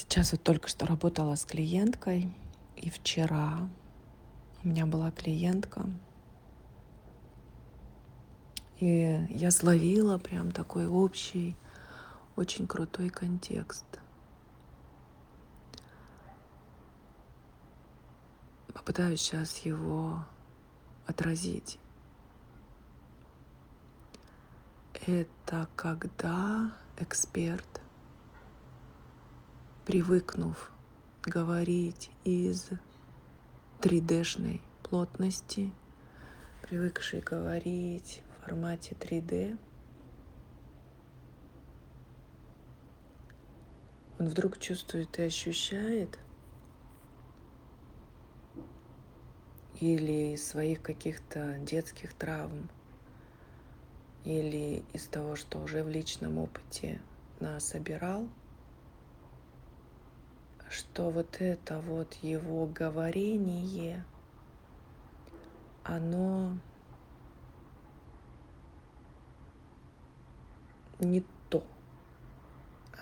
Сейчас вот только что работала с клиенткой, и вчера у меня была клиентка, и я словила прям такой общий, очень крутой контекст. Попытаюсь сейчас его отразить. Это когда эксперт привыкнув говорить из 3D-шной плотности, привыкший говорить в формате 3D, он вдруг чувствует и ощущает или из своих каких-то детских травм, или из того, что уже в личном опыте нас собирал – что вот это вот его говорение, оно не то.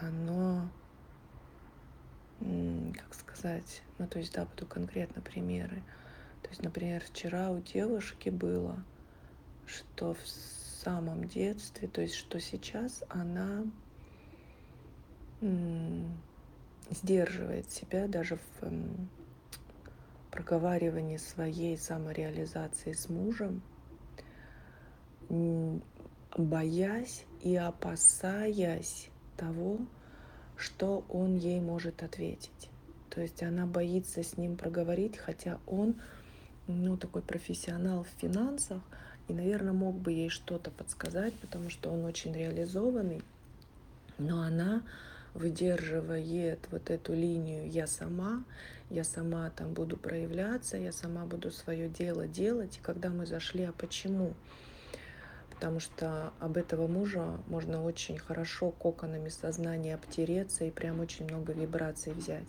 Оно, как сказать, ну то есть, да, буду конкретно примеры. То есть, например, вчера у девушки было, что в самом детстве, то есть, что сейчас она сдерживает себя даже в эм, проговаривании своей самореализации с мужем, боясь и опасаясь того, что он ей может ответить. То есть она боится с ним проговорить, хотя он, ну, такой профессионал в финансах, и, наверное, мог бы ей что-то подсказать, потому что он очень реализованный, но она выдерживает вот эту линию «я сама», я сама там буду проявляться, я сама буду свое дело делать. И когда мы зашли, а почему? Потому что об этого мужа можно очень хорошо коконами сознания обтереться и прям очень много вибраций взять.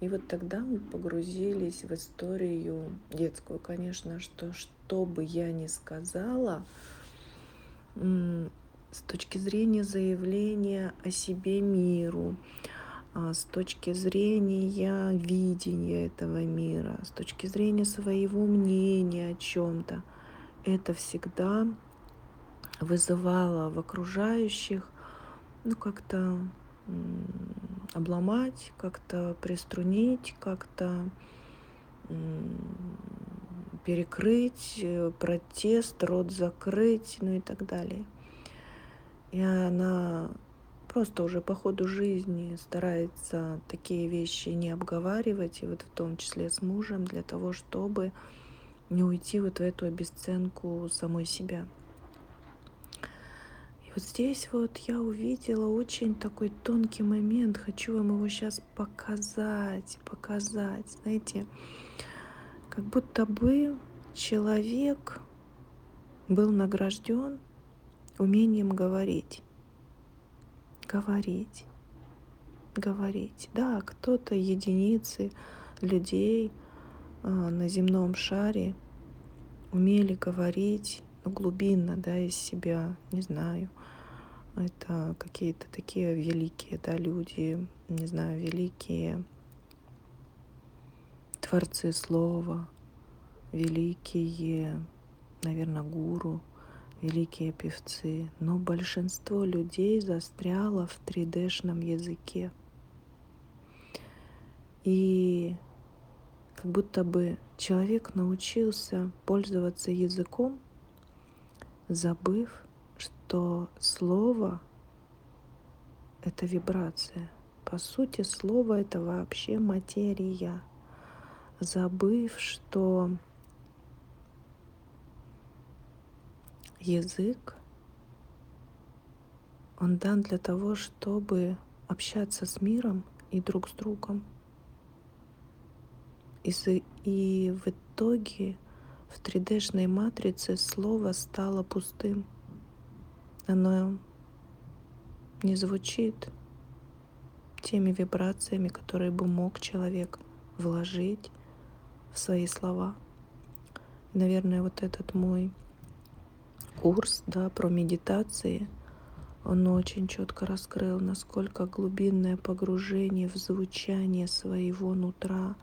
И вот тогда мы погрузились в историю детскую, конечно, что что бы я ни сказала, с точки зрения заявления о себе миру, а, с точки зрения видения этого мира, с точки зрения своего мнения о чем-то, это всегда вызывало в окружающих ну как-то обломать, как-то приструнить, как-то перекрыть, э, протест, рот закрыть, ну и так далее. И она просто уже по ходу жизни старается такие вещи не обговаривать, и вот в том числе с мужем, для того, чтобы не уйти вот в эту обесценку самой себя. И вот здесь вот я увидела очень такой тонкий момент, хочу вам его сейчас показать, показать. Знаете, как будто бы человек был награжден умением говорить. Говорить. Говорить. Да, кто-то, единицы людей э, на земном шаре умели говорить ну, глубинно, да, из себя, не знаю. Это какие-то такие великие, да, люди, не знаю, великие творцы слова, великие, наверное, гуру – великие певцы, но большинство людей застряло в 3D-шном языке. И как будто бы человек научился пользоваться языком, забыв, что слово — это вибрация. По сути, слово — это вообще материя. Забыв, что язык, он дан для того, чтобы общаться с миром и друг с другом. И, и в итоге в 3D-шной матрице слово стало пустым. Оно не звучит теми вибрациями, которые бы мог человек вложить в свои слова. наверное, вот этот мой курс да, про медитации, Он очень четко раскрыл, насколько глубинное погружение в звучание своего нутра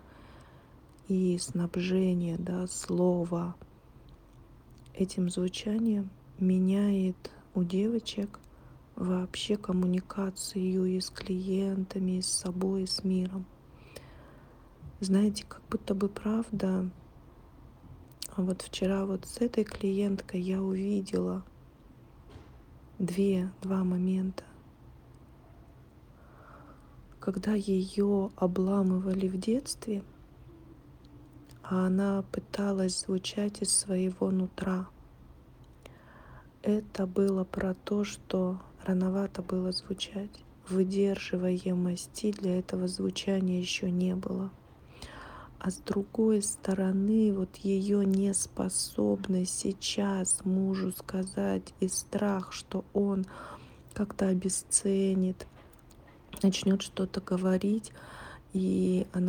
и снабжение да, слова этим звучанием меняет у девочек вообще коммуникацию и с клиентами, и с собой, и с миром. Знаете, как будто бы правда, а вот вчера вот с этой клиенткой я увидела две, два момента. Когда ее обламывали в детстве, а она пыталась звучать из своего нутра. Это было про то, что рановато было звучать. Выдерживаемости для этого звучания еще не было. А с другой стороны, вот ее неспособность сейчас мужу сказать и страх, что он как-то обесценит, начнет что-то говорить, и она